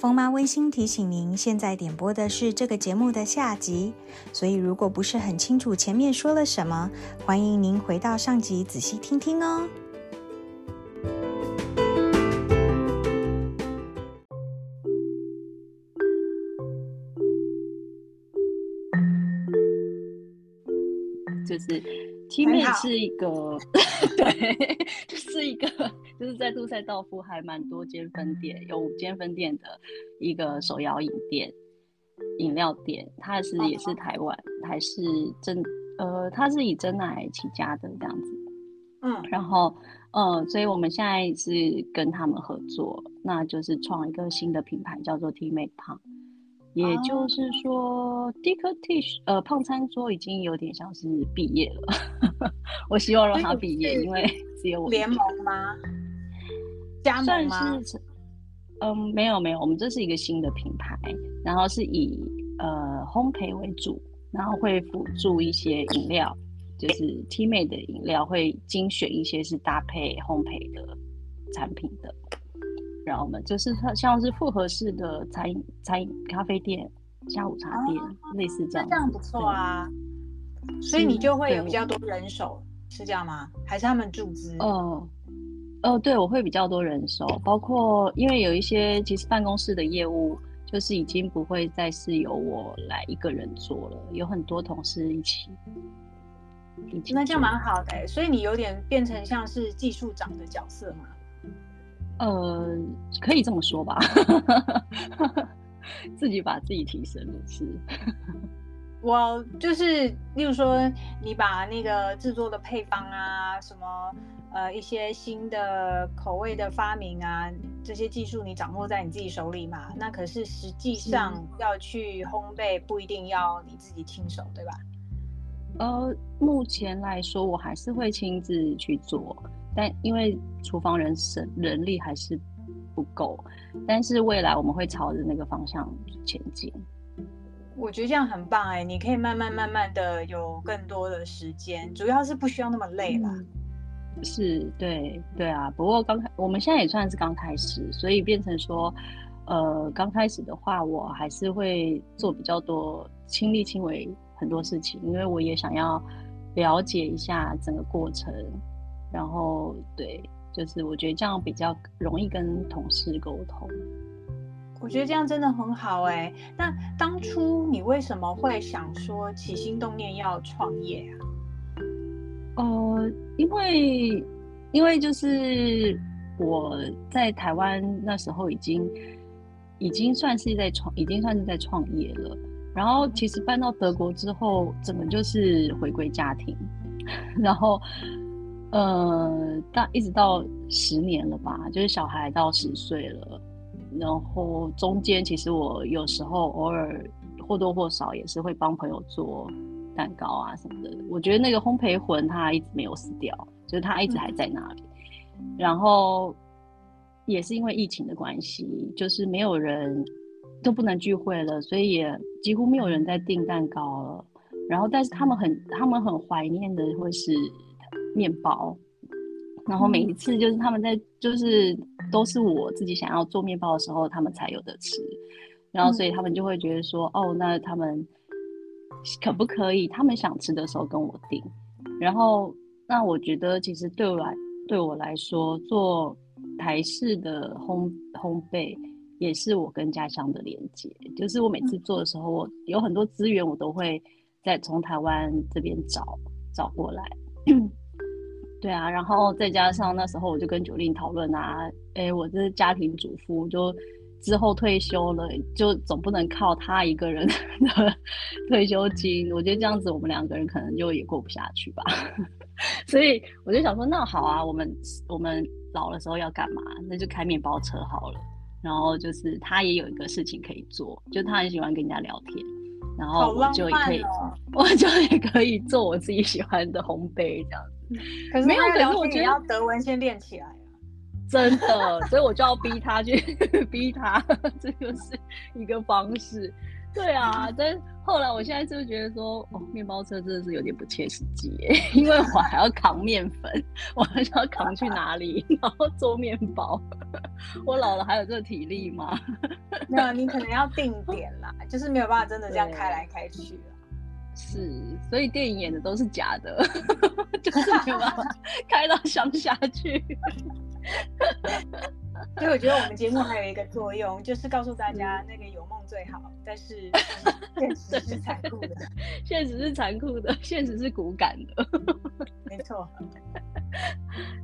风妈温馨提醒您，现在点播的是这个节目的下集，所以如果不是很清楚前面说了什么，欢迎您回到上集仔细听听哦。就是 T 妹是一个，对，就是一个，就是在杜塞道夫还蛮多间分店，有五间分店的一个手摇饮店、饮料店。它是也是台湾，还是真呃，它是以真奶起家的这样子。嗯，然后呃，所以我们现在是跟他们合作，那就是创一个新的品牌，叫做 T 妹胖。也就是说，Dick Tish 呃胖餐桌已经有点像是毕业了。我希望让他毕业，因为只有 我联盟吗？加盟吗？嗯，没有没有，我们这是一个新的品牌，然后是以呃烘焙为主，然后会辅助一些饮料，就是 T 妹的饮料会精选一些是搭配烘焙的产品的。然后我们就是像是复合式的餐饮、餐饮咖啡店、下午茶店，类似这样。这样不错啊，所以你就会有比较多人手，是这样吗？还是他们注资？哦，哦，对，我会比较多人手，包括因为有一些其实办公室的业务，就是已经不会再是由我来一个人做了，有很多同事一起。那这样蛮好的，所以你有点变成像是技术长的角色嘛？呃，可以这么说吧，自己把自己提升了是。我就是，例如说，你把那个制作的配方啊，什么呃一些新的口味的发明啊，这些技术你掌握在你自己手里嘛？那可是实际上要去烘焙，不一定要你自己亲手，对吧？呃，目前来说，我还是会亲自去做。但因为厨房人神人力还是不够，但是未来我们会朝着那个方向前进。我觉得这样很棒哎，你可以慢慢慢慢的有更多的时间，主要是不需要那么累了。是，对，对啊。不过刚开，我们现在也算是刚开始，所以变成说，呃，刚开始的话，我还是会做比较多亲力亲为很多事情，因为我也想要了解一下整个过程。然后，对，就是我觉得这样比较容易跟同事沟通。我觉得这样真的很好哎。那当初你为什么会想说起心动念要创业啊？呃，因为因为就是我在台湾那时候已经已经算是在创，已经算是在创业了。然后其实搬到德国之后，怎么就是回归家庭，然后。呃，大一直到十年了吧，就是小孩到十岁了，然后中间其实我有时候偶尔或多或少也是会帮朋友做蛋糕啊什么的。我觉得那个烘焙魂它一直没有死掉，就是它一直还在那里。然后也是因为疫情的关系，就是没有人都不能聚会了，所以也几乎没有人在订蛋糕了。然后但是他们很他们很怀念的会是。面包，然后每一次就是他们在，就是都是我自己想要做面包的时候，他们才有的吃。然后所以他们就会觉得说，哦，那他们可不可以？他们想吃的时候跟我订。然后那我觉得其实对我来对我来说，做台式的烘烘焙也是我跟家乡的连接。就是我每次做的时候，我有很多资源，我都会在从台湾这边找找过来。对啊，然后再加上那时候我就跟九令讨论啊，哎，我这是家庭主妇，就之后退休了，就总不能靠他一个人 的退休金，我觉得这样子我们两个人可能就也过不下去吧。所以我就想说，那好啊，我们我们老的时候要干嘛？那就开面包车好了。然后就是他也有一个事情可以做，就他很喜欢跟人家聊天，然后我就也可以，我就也可以做我自己喜欢的烘焙这样。可是没有，可是我觉得要德文先练起来啊，真的，所以我就要逼他去 逼他，这就是一个方式。对啊，但后后来我现在就觉得说，哦，面包车真的是有点不切实际耶，因为我还要扛面粉，我还要扛去哪里，然后做面包。我老了还有这个体力吗？那你可能要定点啦，就是没有办法真的这样开来开去了。是，所以电影演的都是假的，就是没有办法开到乡下去。所以我觉得我们节目 还有一个作用，就是告诉大家那个有梦最好，但是 现实是残酷的，现实是残酷的，现实是骨感的，没错。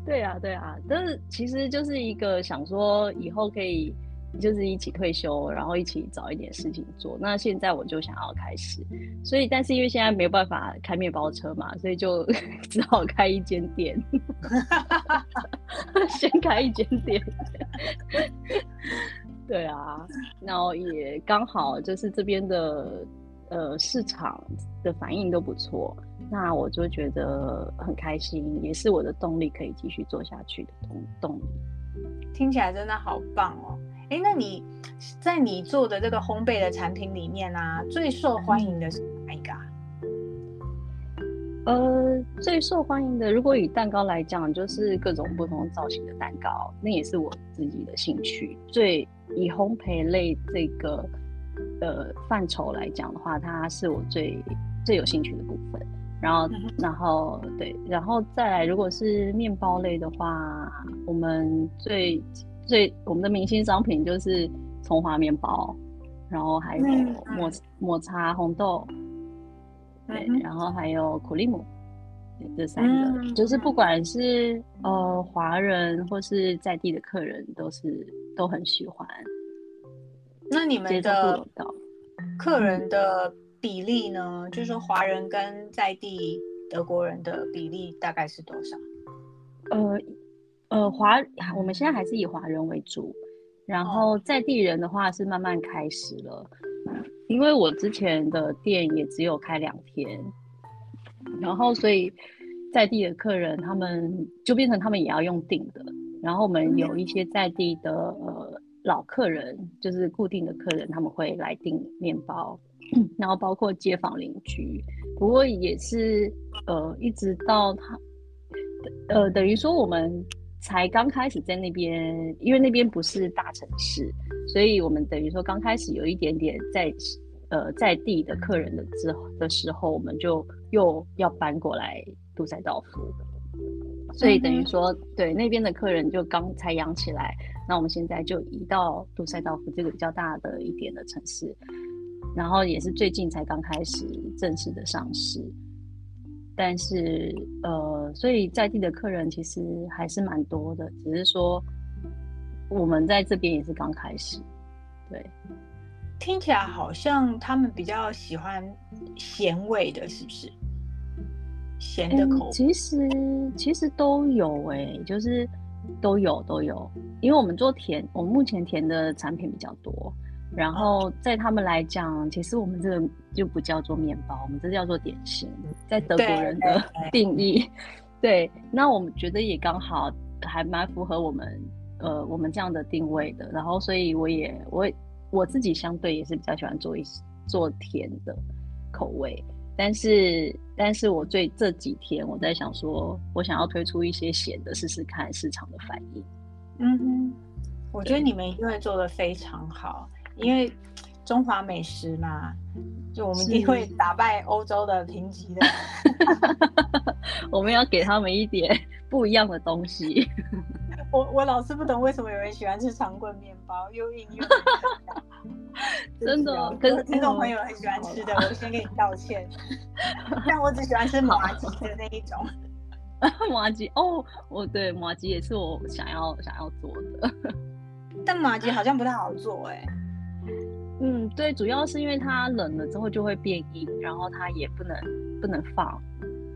对啊，对啊，但是其实就是一个想说以后可以。就是一起退休，然后一起找一点事情做。那现在我就想要开始，所以但是因为现在没有办法开面包车嘛，所以就 只好开一间店，先开一间店。对啊，然后也刚好就是这边的呃市场的反应都不错，那我就觉得很开心，也是我的动力可以继续做下去的动动力。听起来真的好棒哦！哎，那你在你做的这个烘焙的产品里面啊，最受欢迎的是哪一个？呃，最受欢迎的，如果以蛋糕来讲，就是各种不同造型的蛋糕，那也是我自己的兴趣。最以烘焙类这个呃范畴来讲的话，它是我最最有兴趣的部分。然后，然后对，然后再来，如果是面包类的话，我们最。最我们的明星商品就是葱花面包，然后还有抹抹茶红豆，对，然后还有苦力姆，这三个就是不管是呃华人或是在地的客人，都是都很喜欢。那你们的客人的比例呢？就是说华人跟在地德国人的比例大概是多少？呃。呃，华我们现在还是以华人为主，然后在地人的话是慢慢开始了，因为我之前的店也只有开两天，然后所以在地的客人他们就变成他们也要用订的，然后我们有一些在地的呃老客人，就是固定的客人，他们会来订面包，然后包括街坊邻居，不过也是呃一直到他呃等于说我们。才刚开始在那边，因为那边不是大城市，所以我们等于说刚开始有一点点在呃在地的客人的之的时候，我们就又要搬过来杜塞道夫，所以等于说对那边的客人就刚才养起来，那我们现在就移到杜塞道夫这个比较大的一点的城市，然后也是最近才刚开始正式的上市。但是，呃，所以在地的客人其实还是蛮多的，只是说我们在这边也是刚开始。对，听起来好像他们比较喜欢咸味的，是不是？咸的口？其实其实都有哎，就是都有都有，因为我们做甜，我们目前甜的产品比较多。然后在他们来讲，其实我们这个就不叫做面包，我们这叫做点心，在德国人的 定义。对，那我们觉得也刚好还蛮符合我们呃我们这样的定位的。然后，所以我也我我自己相对也是比较喜欢做一做甜的口味，但是但是我最这几天我在想说，我想要推出一些咸的试试看市场的反应。嗯哼，我觉得你们一定会做的非常好。因为中华美食嘛，就我们一定会打败欧洲的评级的。我们要给他们一点不一样的东西。我我老是不懂为什么有人喜欢吃长棍面包，又硬又 真的，可是听众朋友很喜欢吃的，我先给你道歉。但我只喜欢吃麻吉的那一种。麻吉哦，我对麻吉也是我想要想要做的。但麻吉好像不太好做哎。嗯，对，主要是因为它冷了之后就会变硬，然后它也不能不能放。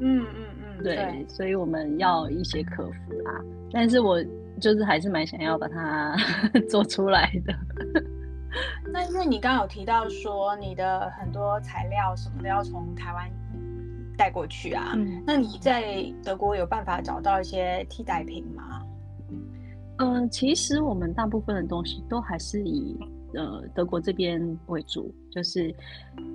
嗯嗯嗯，对，所以我们要一些克服啊。但是我就是还是蛮想要把它 做出来的。那因为你刚刚有提到说你的很多材料什么的要从台湾带过去啊，那你在德国有办法找到一些替代品吗？嗯，其实我们大部分的东西都还是以。呃德国这边为主，就是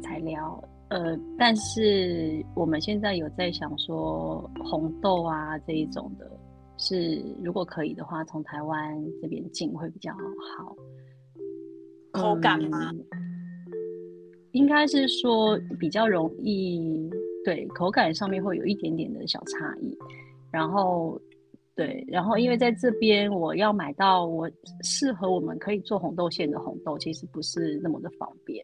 材料。呃，但是我们现在有在想说红豆啊这一种的，是如果可以的话，从台湾这边进会比较好。口感吗？应该是说比较容易，对口感上面会有一点点的小差异。然后，对，然后因为在这边我要买到我适合我们可以做红豆馅的红豆，其实不是那么的方便。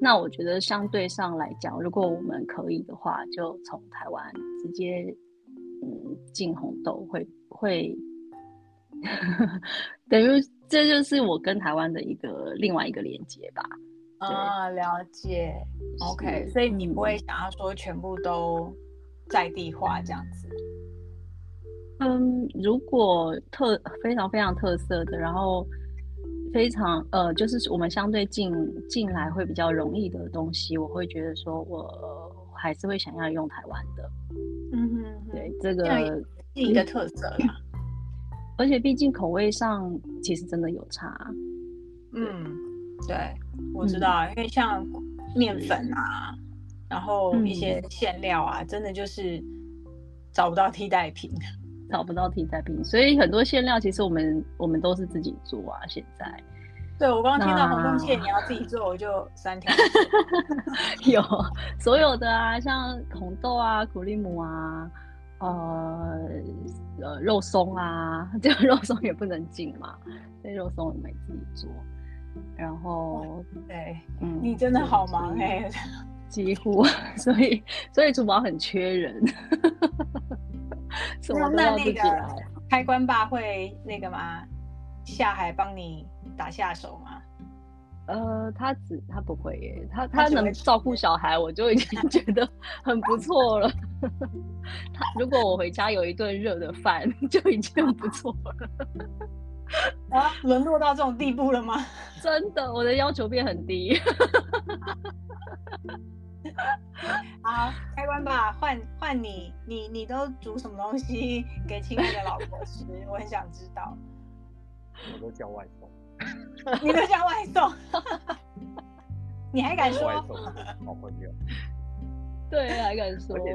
那我觉得相对上来讲，如果我们可以的话，就从台湾直接嗯进红豆，会会 等于这就是我跟台湾的一个另外一个连接吧。啊，了解。OK，所以你不会想要说全部都在地化这样子？嗯，如果特非常非常特色的，然后。非常呃，就是我们相对进进来会比较容易的东西，我会觉得说，我还是会想要用台湾的。嗯哼，对，这个是一个特色啦。而且毕竟口味上其实真的有差。嗯，对，我知道，因为像面粉啊，然后一些馅料啊，真的就是找不到替代品。找不到替代品，所以很多馅料其实我们我们都是自己做啊。现在，对我刚刚听到红豆馅你要自己做，我就三条。有所有的啊，像红豆啊、苦力姆啊、呃呃肉松啊，这个肉松也不能进嘛，所以肉松我们自己做。然后，对，嗯，你真的好忙哎，几乎，所以所以厨房很缺人。那那那个开关爸会那个吗？下海帮你打下手吗？呃，他只他不会耶，他他能照顾小孩，我就已经觉得很不错了。他如果我回家有一顿热的饭，就已经很不错了。啊，沦落到这种地步了吗？真的，我的要求变很低。好，开关吧，换换你，你你都煮什么东西给亲爱的老婆吃？我很想知道。我都叫外送。你都叫外送？你还敢说？外送好朋友。对，还敢说？而且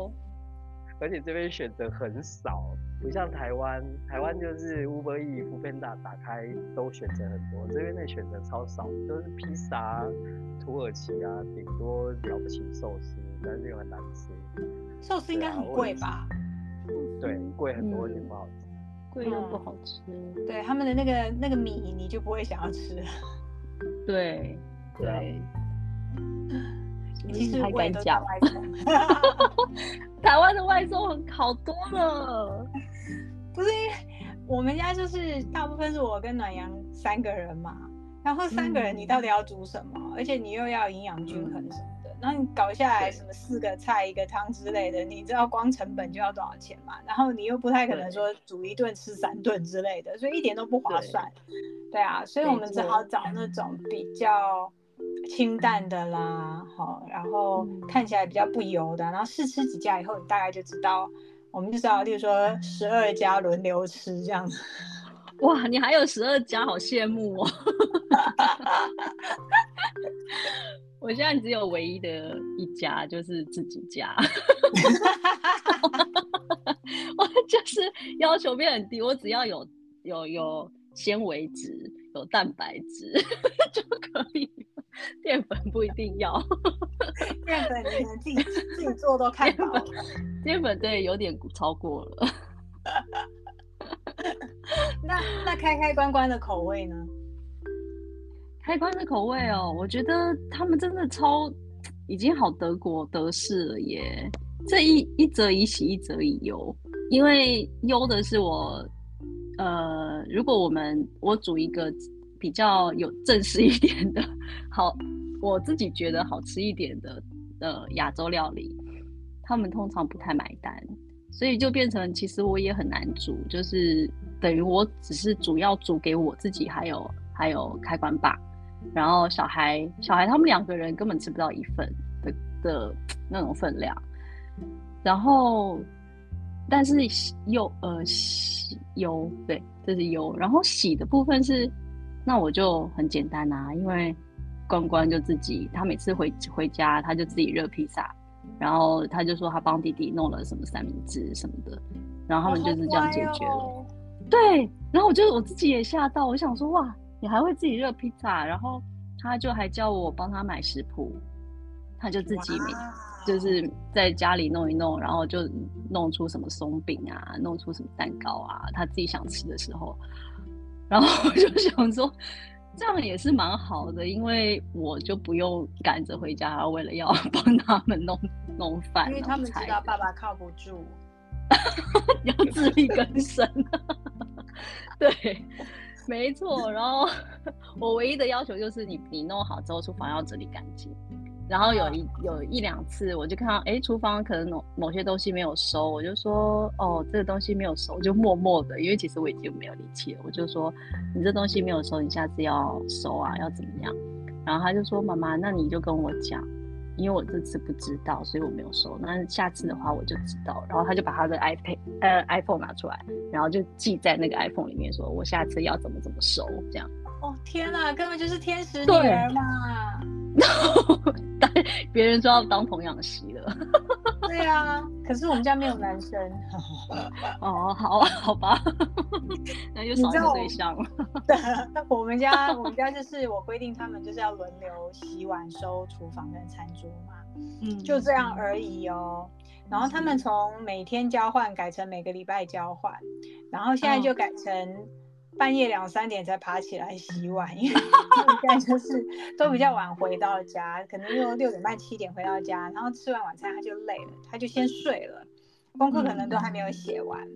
这边选择很少，不像台湾，台湾就是 Uber E、f o o Panda 打开都选择很多，这边的选择超少，都是披萨、土耳其啊，顶多了不起寿司，但是又很难吃。寿司应该很贵吧？对，贵很多，也不好吃。贵又不好吃。对，他们的那个那个米，你就不会想要吃。对对。其实还 敢讲，台湾的外送好多了。不是，我们家就是大部分是我跟暖阳三个人嘛，然后三个人你到底要煮什么？而且你又要营养均衡什么的，然后你搞下来什么四个菜一个汤之类的，你知道光成本就要多少钱嘛？然后你又不太可能说煮一顿吃三顿之类的，所以一点都不划算。对啊，所以我们只好找那种比较。清淡的啦，好，然后看起来比较不油的，然后试吃几家以后，你大概就知道，我们就知道，例如说十二家轮流吃这样子。哇，你还有十二家，好羡慕哦！我现在只有唯一的一家，就是自己家。我就是要求变很低，我只要有有有纤维质，有蛋白质就可以。淀粉不一定要，淀粉你们自己自己做都看到了。淀粉对有点超过了。那那开开关关的口味呢？开关的口味哦，我觉得他们真的超已经好德国德式了耶。这一一则以喜，一则以忧。因为忧的是我，呃，如果我们我煮一个。比较有正式一点的，好，我自己觉得好吃一点的呃亚洲料理，他们通常不太买单，所以就变成其实我也很难煮，就是等于我只是主要煮给我自己，还有还有开关爸，然后小孩小孩他们两个人根本吃不到一份的的那种分量，然后但是油呃喜油对这是油，然后喜的部分是。那我就很简单啊，因为关关就自己，他每次回回家他就自己热披萨，然后他就说他帮弟弟弄了什么三明治什么的，然后他们就是这样解决了。哦对，然后我就我自己也吓到，我想说哇，你还会自己热披萨，然后他就还叫我帮他买食谱，他就自己每就是在家里弄一弄，然后就弄出什么松饼啊，弄出什么蛋糕啊，他自己想吃的时候，然后我就想说，这样也是蛮好的，因为我就不用赶着回家，为了要 帮他们弄弄饭，因为他们知道爸爸靠不住。要自力更生。对，没错。然后 我唯一的要求就是你你弄好之后，厨房要整理干净。然后有一有一两次，我就看到哎，厨房可能某某些东西没有收，我就说哦，这个东西没有收，我就默默的，因为其实我已经没有力气了，我就说你这东西没有收，你下次要收啊，要怎么样？然后他就说妈妈，那你就跟我讲，因为我这次不知道，所以我没有收。那下次的话我就知道。然后他就把他的 iPad 呃 iPhone 拿出来，然后就记在那个 iPhone 里面，说我下次要怎么怎么收这样。哦天哪，根本就是天使女对儿嘛！然后当别人说要当童养媳了。对啊，可是我们家没有男生。哦，好好吧，那就少一个对象了。我们家我们家就是我规定他们就是要轮流洗碗、收厨房跟餐桌嘛，嗯就这样而已哦。然后他们从每天交换改成每个礼拜交换，然后现在就改成半夜两三点才爬起来洗碗，因为现在就是 都比较晚回到家，可能就六点半七点回到家，然后吃完晚餐他就累了，他就先睡了，功课可能都还没有写完。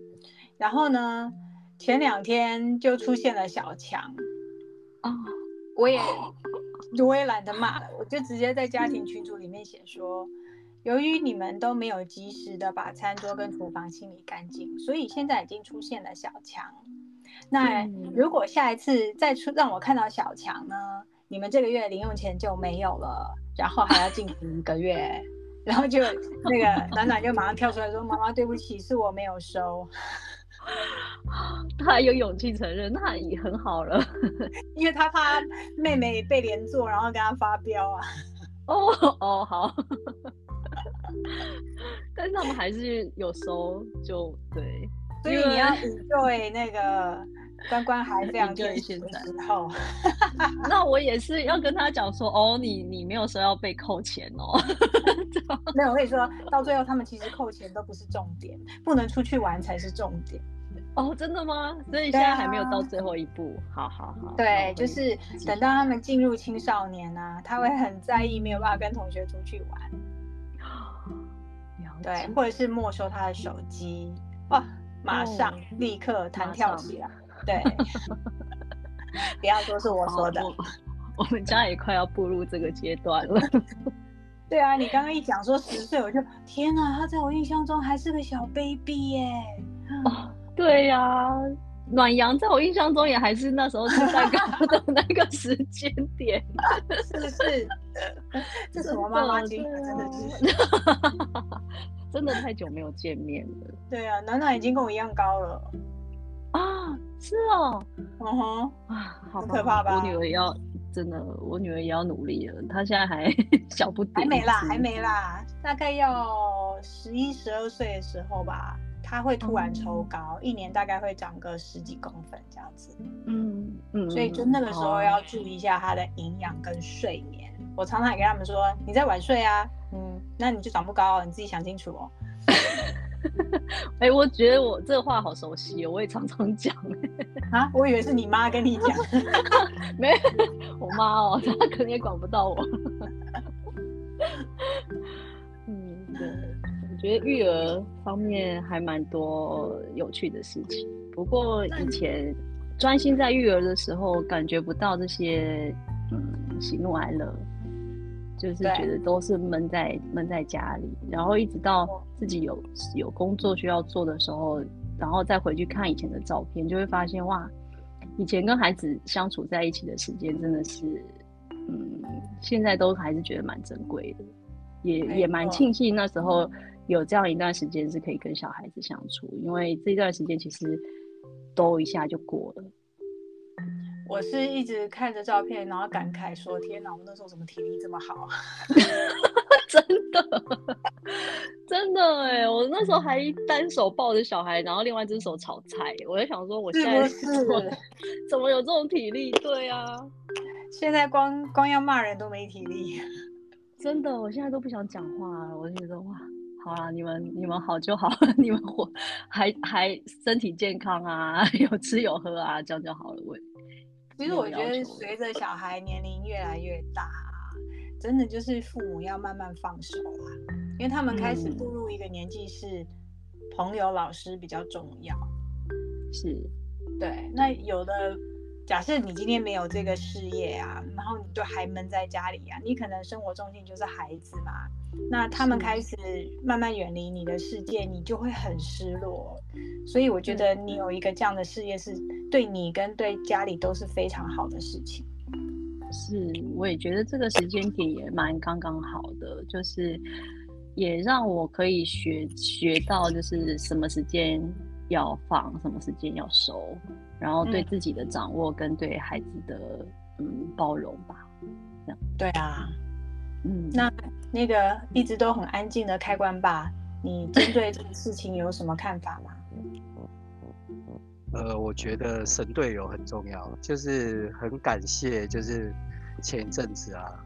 然后呢，前两天就出现了小强，哦，我也我也懒得骂了，我就直接在家庭群组里面写说，由于你们都没有及时的把餐桌跟厨房清理干净，所以现在已经出现了小强。那嗯如果下一次再出让我看到小强呢，你们这个月零用钱就没有了，然后还要进行一个月。然后就那个 暖暖就马上跳出来说：“妈妈，对不起，是我没有收，他有勇气承认，那也很好了。因为他怕妹妹被连坐，然后跟他发飙啊。哦哦，好。但是他们还是有收，就对。所以你要 enjoy 那个关关还非常 enjoy 天使的现在时候。那我也是要跟他讲说，哦，你你没有说要被扣钱哦。没有，我跟你说到最后，他们其实扣钱都不是重点，不能出去玩才是重点。哦，真的吗？所以现在还没有到啊最后一步。好好好。那对，就是等到他们进入青少年啊，他会很在意没有办法跟同学出去玩，了对，或者是没收他的手机，哇，马上、哦立刻弹跳起来，对，不要说是我好说的，我我们家也快要步入这个阶段了。对啊，你刚刚一讲说十岁，我就天哪，他在我印象中还是个小 baby 耶。哦，对呀、暖阳在我印象中也还是那时候吃蛋糕的那个时间点，是不是？这什么妈妈？真的是。真的太久没有见面了对啊，暖暖已经跟我一样高了。啊！是哦，嗯哼，啊，好可怕吧我女儿也要真的，我女儿也要努力了，她现在还 小不点，还没啦，还。没啦，大概要十一、十二岁的时候吧，她会突然抽高，一年大概会长个十几公分这样子。嗯嗯，所以就那个时候哦要注意一下她的营养跟睡眠。我常常也跟他们说，你在晚睡啊，嗯，那你就长不高，你自己想清楚哦。哎、我觉得我这个话好熟悉哦，我也常常讲。啊，我以为是你妈跟你讲。没，我妈哦，她可能也管不到我。嗯，对，我觉得育儿方面还蛮多有趣的事情。不过以前专心在育儿的时候，感觉不到这些嗯喜怒哀乐，就是觉得都是闷在闷在家里，然后一直到自己有有工作需要做的时候，然后再回去看以前的照片，就会发现哇，以前跟孩子相处在一起的时间真的是，嗯，现在都还是觉得蛮珍贵的，也也蛮庆幸那时候有这样一段时间是可以跟小孩子相处，因为这段时间其实都一下就过了。我是一直看着照片，然后感慨说：“天哪，我那时候怎么体力这么好？”真的，真的哎！我那时候还单手抱着小孩，然后另外一只手炒菜。我在想说，我现在怎么怎么有这种体力？对啊，现在光光要骂人都没体力。真的，我现在都不想讲话了。我就觉得哇，好啦，你们你们好就好，你们活还还身体健康啊，有吃有喝啊，这样就好了。我其实我觉得，随着小孩年龄越来越大，真的就是父母要慢慢放手啦，因为他们开始步入一个年纪，是朋友、老师比较重要。是，对。那有的假设你今天没有这个事业啊，然后你就还闷在家里啊，你可能生活重心就是孩子嘛。那他们开始慢慢远离你的世界，你就会很失落。所以我觉得你有一个这样的事业，是对你跟对家里都是非常好的事情。是，我也觉得这个时间点也蛮刚刚好的，就是也让我可以学学到，就是什么时间要放，什么时间要收，然后对自己的掌握跟对孩子的嗯包容吧。这样对啊。嗯，那那个一直都很安静的开关吧，你针对这个事情有什么看法吗？呃，我觉得神队友很重要，就是很感谢，就是前一阵子啊，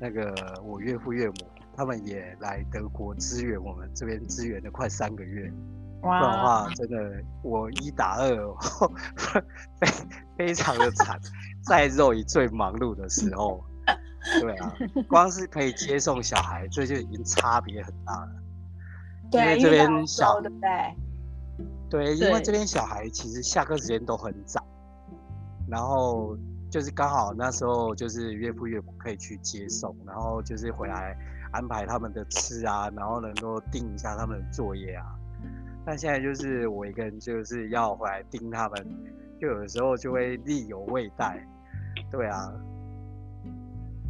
那个我岳父岳母他们也来德国支援我们这边支援了快三个月，不然的话真的我一打二，非非常的惨，在肉以最忙碌的时候。对啊，光是可以接送小孩，这就已经差别很大了。对，因为这边小，对不对？对，因为这边小孩其实下课时间都很早，然后就是刚好那时候就是岳父岳母可以去接送，然后就是回来安排他们的吃啊，然后能够定一下他们的作业啊。但现在就是我一个人就是要回来盯他们，就有的时候就会力有未逮。对啊。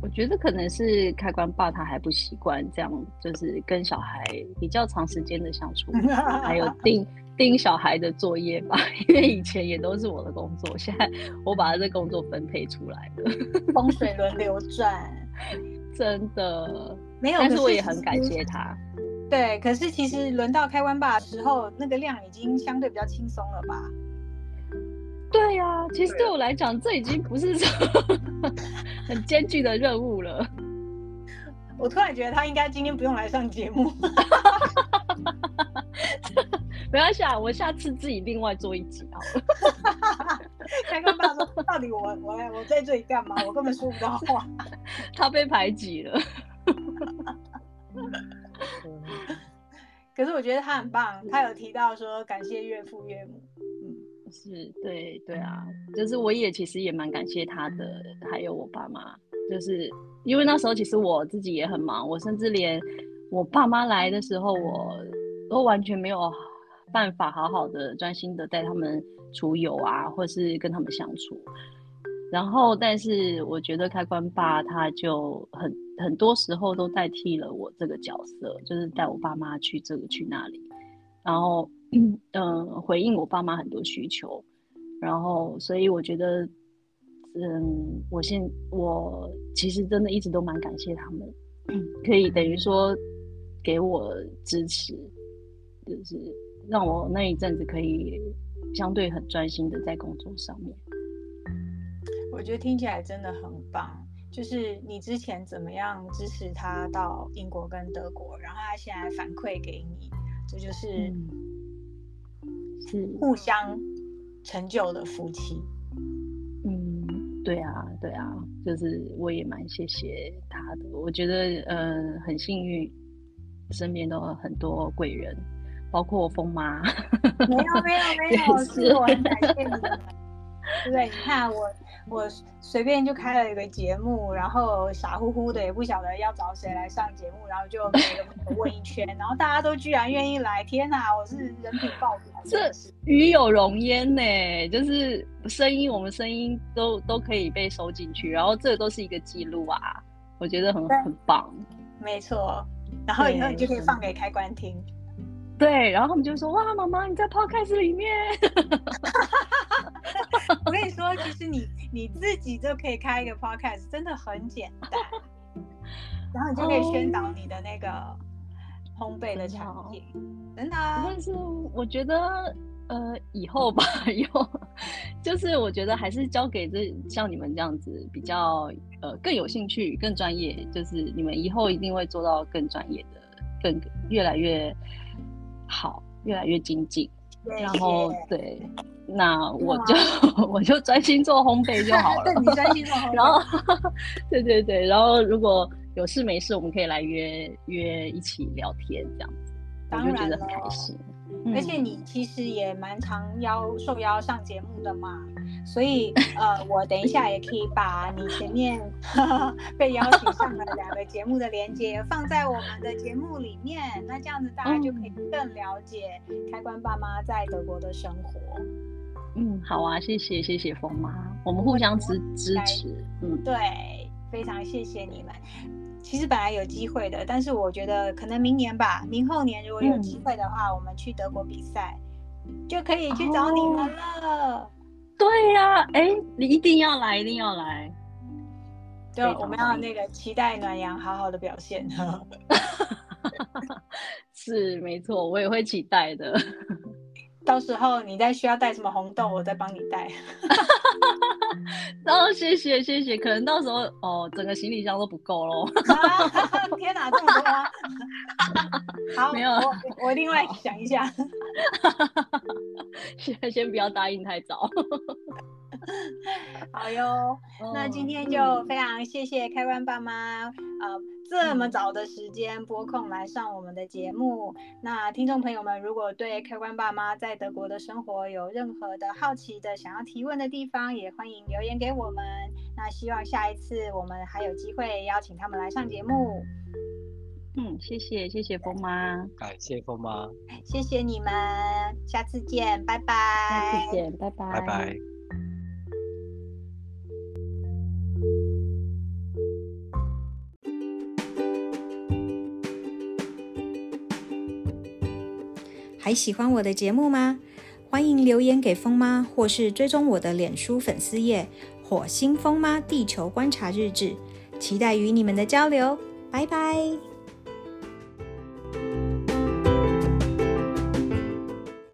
我觉得可能是开关爸他还不习惯这样，就是跟小孩比较长时间的相处，还有盯 盯小孩的作业吧。因为以前也都是我的工作，现在我把这工作分配出来了，风水轮流转，真的没有。但是我也很感谢他。对，可是其实轮到开关爸的时候，那个量已经相对比较轻松了吧？对呀，其实对我来讲，这已经不是 很艰巨的任务了。我突然觉得他应该今天不用来上节目。没关系啊，我下次自己另外做一集好了。开个爸说，到底我我我在这里干嘛？我根本说不到话。他被排挤了。可是我觉得他很棒，他有提到说感谢岳父岳母。是对对啊，就是我也其实也蛮感谢他的，还有我爸妈，就是因为那时候其实我自己也很忙，我甚至连我爸妈来的时候，我都完全没有办法好好的专心的带他们出游啊，或是跟他们相处。然后，但是我觉得开关爸他就很很多时候都代替了我这个角色，就是带我爸妈去这个去那里，然后。嗯，回应我爸妈很多需求，然后所以我觉得，嗯，我现我其实真的一直都蛮感谢他们，可以等于说给我支持，就是让我那一阵子可以相对很专心的在工作上面。我觉得听起来真的很棒，就是你之前怎么样支持他到英国跟德国，然后他现在反馈给你，这就是。是互相成就的夫妻。嗯，对啊，对啊，就是我也蛮谢谢他的。我觉得，嗯，很幸运，身边都有很多贵人，包括我疯妈。没有，没有，没有，是我很感谢你们。对，你看我。我随便就开了一个节目，然后傻乎乎的也不晓得要找谁来上节目，然后就每个问一圈，然后大家都居然愿意来，天哪！我是人品爆表，这与有容焉呢，就是声音，我们声音都都可以被收进去，然后这都是一个记录啊，我觉得很很棒。没错，然后以后你就可以放给开关听。对，然后他们就说：“哇，妈妈你在 Podcast 里面。”我跟你说，其实你。你自己就可以开一个 podcast，真的很简单。然后你就可以宣导你的那个烘焙的产品，真的。但是我觉得，呃，以后吧，以后就是我觉得还是交给这像你们这样子比较呃更有兴趣、更专业，就是你们以后一定会做到更专业的、更越来越好、越来越精进。然后对，那我就 我就专心做烘焙就好了。你专心做烘 焙。然后，对对对，然后如果有事没事，我们可以来约约一起聊天这样子，我就觉得很开心。而且你其实也蛮常邀受邀上节目的嘛，所以呃，我等一下也可以把你前面 被邀请上的两个节目的连接放在我们的节目里面，那这样子大家就可以更了解开关爸妈在德国的生活。嗯，好啊，谢谢谢谢风妈，我们互相支支持。嗯，对，非常谢谢你们。其实本来有机会的，但是我觉得可能明年吧，明后年如果有机会的话，我们去德国比赛就可以去找你们了。对呀，哎，你一定要来，一定要来。对，我们要那个期待暖阳好好的表现。是没错，我也会期待的。到时候你再需要带什么红豆，我再帮你带。然 后谢谢谢谢，可能到时候哦，整个行李箱都不够喽。天哪，这么多！好，没有，我我另外想一下。先先不要答应太早。好哟，那今天就非常谢谢开关爸妈，呃，这么早的时间拨空来上我们的节目。那听众朋友们，如果对开关爸妈在德国的生活有任何的好奇的、想要提问的地方，也欢迎留言给我们。那希望下一次我们还有机会邀请他们来上节目。嗯，谢谢谢谢风妈，感谢风妈，谢谢你们，下次见，拜拜。下次见，拜拜，拜拜。还喜欢我的节目吗？欢迎留言给风妈，或是追踪我的脸书粉丝页“火星风妈地球观察日志”，期待与你们的交流。拜拜。